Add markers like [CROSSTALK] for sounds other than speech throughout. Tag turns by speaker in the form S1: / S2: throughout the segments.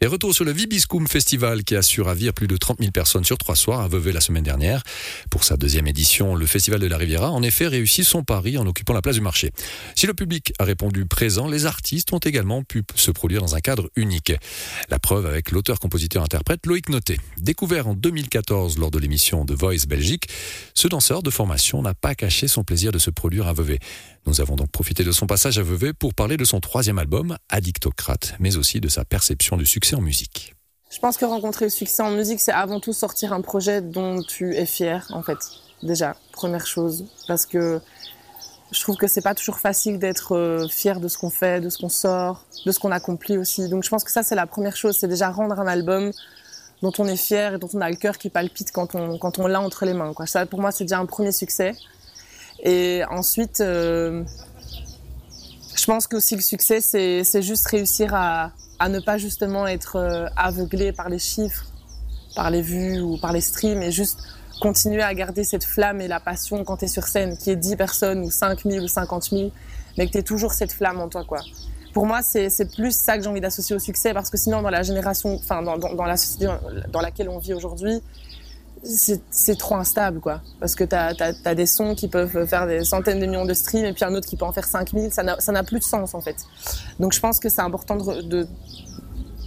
S1: Et retour sur le Vibiscum Festival qui a su ravir plus de 30 000 personnes sur trois soirs à Vevey la semaine dernière. Pour sa deuxième édition, le Festival de la Riviera en effet réussit son pari en occupant la place du marché. Si le public a répondu présent, les artistes ont également pu se produire dans un cadre unique. La preuve avec l'auteur-compositeur-interprète Loïc Noté. Découvert en 2014 lors de l'émission The Voice Belgique, ce danseur de formation n'a pas caché son plaisir de se produire à Vevey. Nous avons donc profité de son passage à Vevey pour parler de son troisième album, Addictocrate, mais aussi de sa perception du succès en musique.
S2: Je pense que rencontrer le succès en musique, c'est avant tout sortir un projet dont tu es fier, en fait. Déjà, première chose. Parce que je trouve que c'est pas toujours facile d'être euh, fier de ce qu'on fait, de ce qu'on sort, de ce qu'on accomplit aussi. Donc je pense que ça, c'est la première chose. C'est déjà rendre un album dont on est fier et dont on a le cœur qui palpite quand on, l'a entre les mains. Quoi. Ça, pour moi, c'est déjà un premier succès. Et ensuite, euh, je pense que aussi le succès, c'est juste réussir à, ne pas justement être euh, aveuglé par les chiffres, par les vues ou par les streams, et juste continuer à garder cette flamme et la passion quand tu es sur scène, qui est 10 personnes ou 5 000 ou 50 000, mais que tu toujours cette flamme en toi. quoi. Pour moi, c'est plus ça que j'ai envie d'associer au succès, parce que sinon, dans la génération, enfin, dans la société dans laquelle on vit aujourd'hui, c'est trop instable, quoi. Parce que tu as, des sons qui peuvent faire des centaines de millions de streams et puis un autre qui peut en faire 5000. Ça n'a plus de sens, en fait. Donc je pense que c'est important de, de,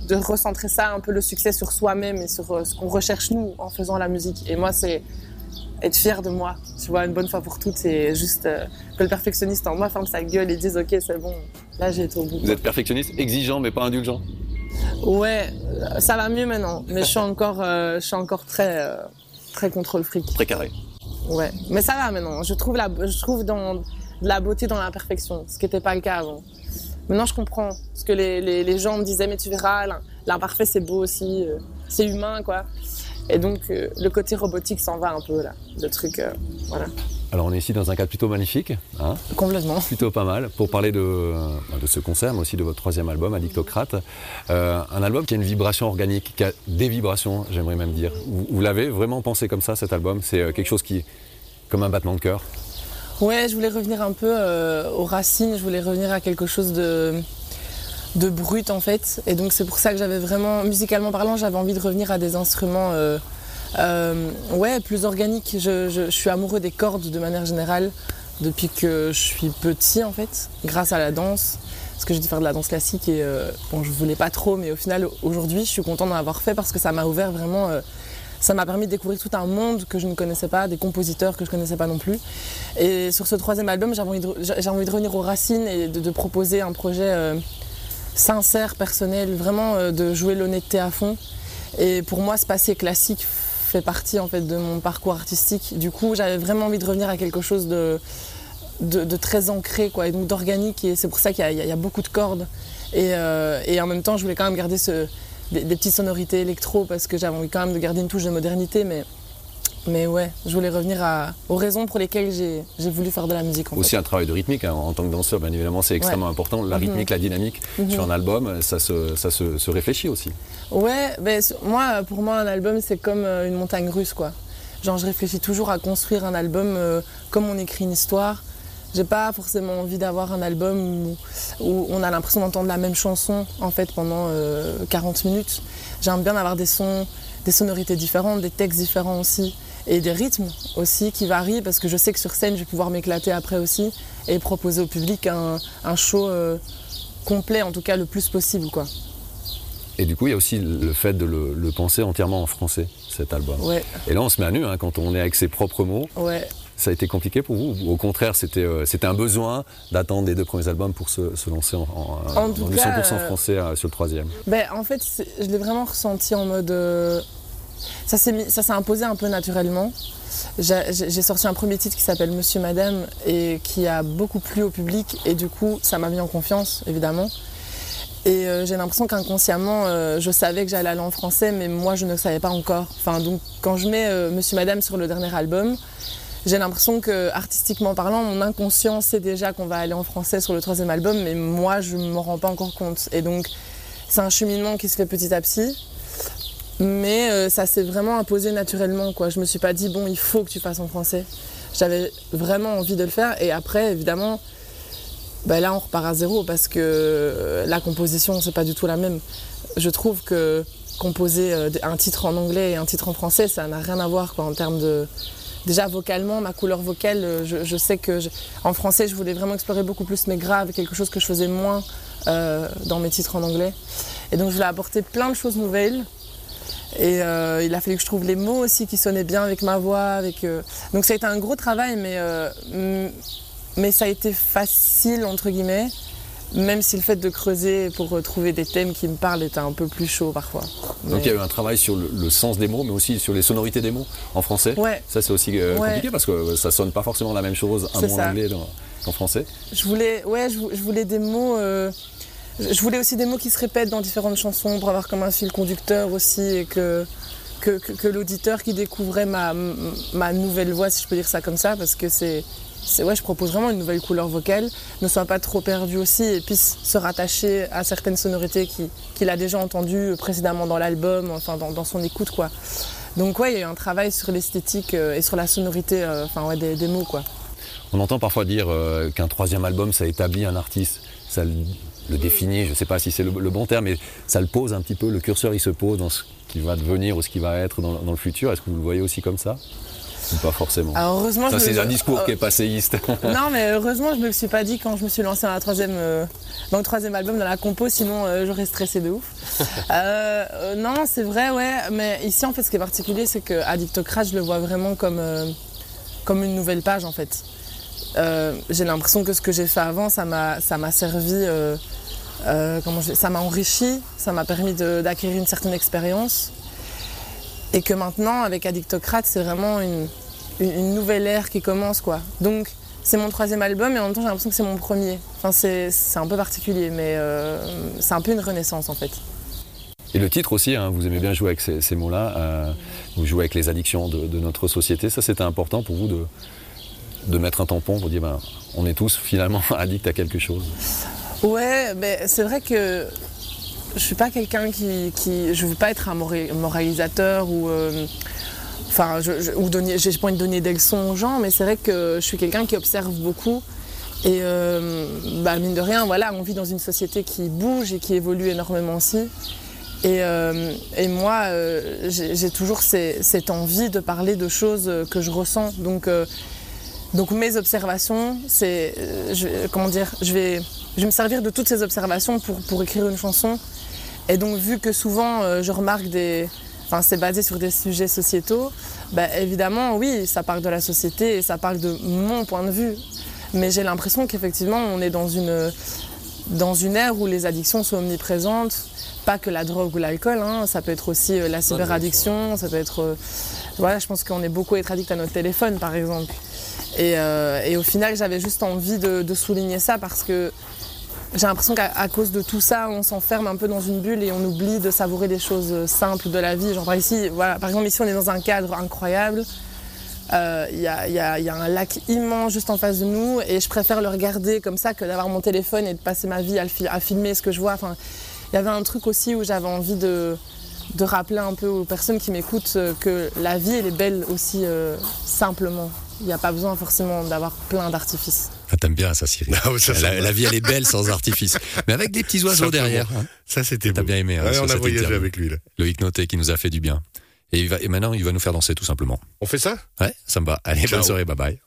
S2: de, recentrer ça, un peu le succès sur soi-même et sur euh, ce qu'on recherche, nous, en faisant la musique. Et moi, c'est être fier de moi, tu vois, une bonne fois pour toutes. C'est juste euh, que le perfectionniste en moi ferme sa gueule et dise, OK, c'est bon, là, j'ai été au bout.
S1: Vous êtes perfectionniste, exigeant, mais pas indulgent?
S2: Ouais, ça va mieux maintenant, mais je suis encore, euh, je suis encore très, Très contrôle fric.
S1: Très carré.
S2: Ouais, mais ça va maintenant. Je trouve, la, je trouve dans, de la beauté dans l'imperfection, ce qui n'était pas le cas avant. Maintenant, je comprends. ce que les, les, les gens me disaient, mais tu verras, l'imparfait, c'est beau aussi. Euh, c'est humain, quoi. Et donc, euh, le côté robotique s'en va un peu, là. Le truc, euh, voilà.
S1: Alors on est ici dans un cadre plutôt magnifique.
S2: Hein Complètement.
S1: Plutôt pas mal. Pour parler de, de ce concert, mais aussi de votre troisième album, Addictocrate. Euh, un album qui a une vibration organique, qui a des vibrations, j'aimerais même dire. Vous, l'avez vraiment pensé comme ça, cet album? C'est euh, quelque chose qui, comme un battement de cœur?
S2: Ouais, je voulais revenir un peu euh, aux racines, je voulais revenir à quelque chose de, de brut en fait. Et donc c'est pour ça que j'avais vraiment, musicalement parlant, j'avais envie de revenir à des instruments euh, ouais, plus organique. Je, suis amoureux des cordes de manière générale depuis que je suis petit en fait, grâce à la danse. Parce que j'ai dû faire de la danse classique et euh, bon, je voulais pas trop, mais au final aujourd'hui, je suis contente d'en avoir fait parce que ça m'a ouvert vraiment. Euh, ça m'a permis de découvrir tout un monde que je ne connaissais pas, des compositeurs que je ne connaissais pas non plus. Et sur ce troisième album, j'avais envie, de, revenir aux racines et de, proposer un projet euh, sincère, personnel, vraiment euh, de jouer l'honnêteté à fond. Et pour moi, ce passé classique fait partie en fait de mon parcours artistique. Du coup, j'avais vraiment envie de revenir à quelque chose de, de, très ancré, quoi, et donc d'organique. Et c'est pour ça qu'il y, a beaucoup de cordes. Et, euh, et, en même temps, je voulais quand même garder ce, des, des petites sonorités électro parce que j'avais envie quand même de garder une touche de modernité, mais mais ouais, je voulais revenir à, aux raisons pour lesquelles j'ai voulu faire de la musique.
S1: Aussi un travail de rythmique, hein, en tant que danseur, bien évidemment, c'est extrêmement important. La mhm. rythmique, la dynamique mhm. sur un album, ça se, ça se, se réfléchit aussi.
S2: Ouais, ben, moi, pour moi, un album, c'est comme euh, une montagne russe, quoi. Genre, je réfléchis toujours à construire un album euh, comme on écrit une histoire. J'ai pas forcément envie d'avoir un album où, où on a l'impression d'entendre la même chanson en fait pendant euh, 40 minutes. J'aime bien avoir des sons, des sonorités différentes, des textes différents aussi et des rythmes aussi qui varient parce que je sais que sur scène je vais pouvoir m'éclater après aussi et proposer au public un, un show euh, complet en tout cas le plus possible quoi.
S1: Et du coup, il y a aussi le fait de le, le penser entièrement en français, cet album.
S2: Ouais.
S1: Et là, on se met à nu hein, quand on est avec ses propres mots.
S2: Ouais.
S1: Ça a été compliqué pour vous Au contraire, c'était euh, un besoin d'attendre les deux premiers albums pour se, se lancer en, en, en, en 100% euh, français euh, sur le troisième?
S2: ben, En fait, je l'ai vraiment ressenti en mode... Ça s'est imposé un peu naturellement. J'ai sorti un premier titre qui s'appelle Monsieur Madame et qui a beaucoup plu au public et du coup ça m'a mis en confiance évidemment. Et euh, j'ai l'impression qu'inconsciemment euh, je savais que j'allais aller en français mais moi je ne savais pas encore. Enfin donc quand je mets euh, Monsieur Madame sur le dernier album, j'ai l'impression que artistiquement parlant mon inconscient sait déjà qu'on va aller en français sur le troisième album mais moi je ne m'en rends pas encore compte. Et donc c'est un cheminement qui se fait petit à petit. Mais euh, ça s'est vraiment imposé naturellement. Quoi. Je me suis pas dit, bon, il faut que tu fasses en français. J'avais vraiment envie de le faire. Et après, évidemment, ben là on repart à zéro parce que euh, la composition c'est pas du tout la même. Je trouve que composer euh, un titre en anglais et un titre en français ça n'a rien à voir quoi, en termes de déjà vocalement ma couleur vocale je, sais que en français je voulais vraiment explorer beaucoup plus mes graves quelque chose que je faisais moins dans mes titres en anglais et donc je voulais apporter plein de choses nouvelles et euh, il a fallu que je trouve les mots aussi qui sonnaient bien avec ma voix avec euh, donc ça a été un gros travail mais euh, mais ça a été facile entre guillemets même si le fait de creuser pour trouver des thèmes qui me parlent était un peu plus chaud parfois
S3: Donc il y a eu un travail sur le, le sens des mots, mais aussi sur les sonorités des mots en français.
S2: Ouais.
S3: Ça c'est aussi
S2: Ouais.
S3: compliqué parce que ça sonne pas forcément la même chose un mot en anglais qu'en français.
S2: Je voulais, ouais, je voulais des mots. Je voulais aussi des mots qui se répètent dans différentes chansons pour avoir comme un fil conducteur aussi et que que, l'auditeur qui découvrait ma, ma nouvelle voix, si je peux dire ça comme ça, parce que c'est ouais, je propose vraiment une nouvelle couleur vocale, ne soit pas trop perdu aussi et puisse se rattacher à certaines sonorités qui- qu'il a déjà entendues précédemment dans l'album, enfin dans, dans son écoute quoi. Donc ouais, il y a eu un travail sur l'esthétique euh, et sur la sonorité, euh, enfin ouais, des, des mots quoi.
S3: On entend parfois dire euh, qu'un troisième album ça établit un artiste, ça le, définit. Je sais pas si c'est le, le bon terme, mais ça le pose un petit peu. Le curseur il se pose dans ce qui va devenir ou ce qui va être dans, dans le futur. Est-ce que vous le voyez aussi comme ça ou pas forcément
S2: Alors heureusement,
S3: Ça c'est
S2: me-
S3: un discours
S2: euh,
S3: qui est passéiste. [LAUGHS]
S2: Non, mais heureusement, je me le suis pas dit quand je me suis lancée dans, la troisième, euh, dans le troisième album, dans la compo, sinon euh, j'aurais stressé de ouf. [LAUGHS] Euh, non, c'est vrai, ouais, mais ici, en fait, ce qui est particulier, c'est que Addictocrate, je le vois vraiment comme, comme une nouvelle page, en fait. Euh, j'ai l'impression que ce que j'ai fait avant, ça m'a servi, euh, euh, ça m'a enrichi, ça m'a permis d'acquérir une certaine expérience. Et que maintenant, avec Addictocrate, c'est vraiment une, nouvelle ère qui commence, quoi. Donc, c'est mon troisième album et en même temps, j'ai l'impression que c'est mon premier. Enfin, c'est un peu particulier, mais euh, c'est un peu une renaissance, en fait.
S3: Et le titre aussi, hein, vous aimez bien jouer avec ces, mots-là, euh, vous jouez avec les addictions de notre société. Ça, c'était important pour vous de, de mettre un tampon pour dire, ben, on est tous finalement [LAUGHS] addicts à quelque chose.
S2: Ouais, mais c'est vrai que je suis pas quelqu'un qui, qui. Je veux pas être un mora- moralisateur ou. euh, Enfin, je, donner, j'ai pas envie de donner des leçons aux gens, mais c'est vrai que je suis quelqu'un qui observe beaucoup. Et euh, bah, mine de rien, voilà, on vit dans une société qui bouge et qui évolue énormément aussi. Et, euh, et moi, j'ai toujours cette envie de parler de choses que je ressens. Donc, donc mes observations, c'est, euh, comment dire, je vais, je vais me servir de toutes ces observations pour, pour écrire une chanson. Et donc vu que souvent euh, je remarque des, enfin c'est basé sur des sujets sociétaux, bah, évidemment oui, ça parle de la société et ça parle de mon point de vue. Mais j'ai l'impression qu'effectivement on est dans une, dans une ère où les addictions sont omniprésentes. Pas que la drogue ou l'alcool, hein, ça peut être aussi euh, la cyberaddiction, ça peut être, voilà, je pense qu'on est beaucoup être addict à notre téléphone par exemple. Et, euh, et au final, j'avais juste envie de, souligner ça parce que j'ai l'impression qu'à cause de tout ça, on s'enferme un peu dans une bulle et on oublie de savourer des choses simples de la vie. Genre par ici, par exemple ici, on est dans un cadre incroyable. Euh, Il y, a, il y a- un lac immense juste en face de nous et je préfère le regarder comme ça que d'avoir mon téléphone et de passer ma vie à, filmer ce que je vois. Enfin, il y avait un truc aussi où j'avais envie de, rappeler un peu aux personnes qui m'écoutent euh, que la vie, elle est belle aussi euh, simplement. Il n'y a pas besoin forcément d'avoir plein d'artifices.
S1: Ah, T'aimes bien ça, Cyril. [LAUGHS]
S4: Ah ça,
S1: la, vie, elle est belle sans artifice. Mais avec des petits oiseaux derrière. hein.
S4: Ça, c'était
S1: T'as bien aimé, hein,
S4: Ouais, on a voyagé
S1: interview.
S4: avec lui. Là.
S1: Loïc Noté qui nous a fait du bien. Et, il va, et maintenant, il va nous faire danser tout simplement.
S4: On fait ça?
S1: Ouais, ça me va. Allez,
S4: Ciao.
S1: bonne soirée, bye bye.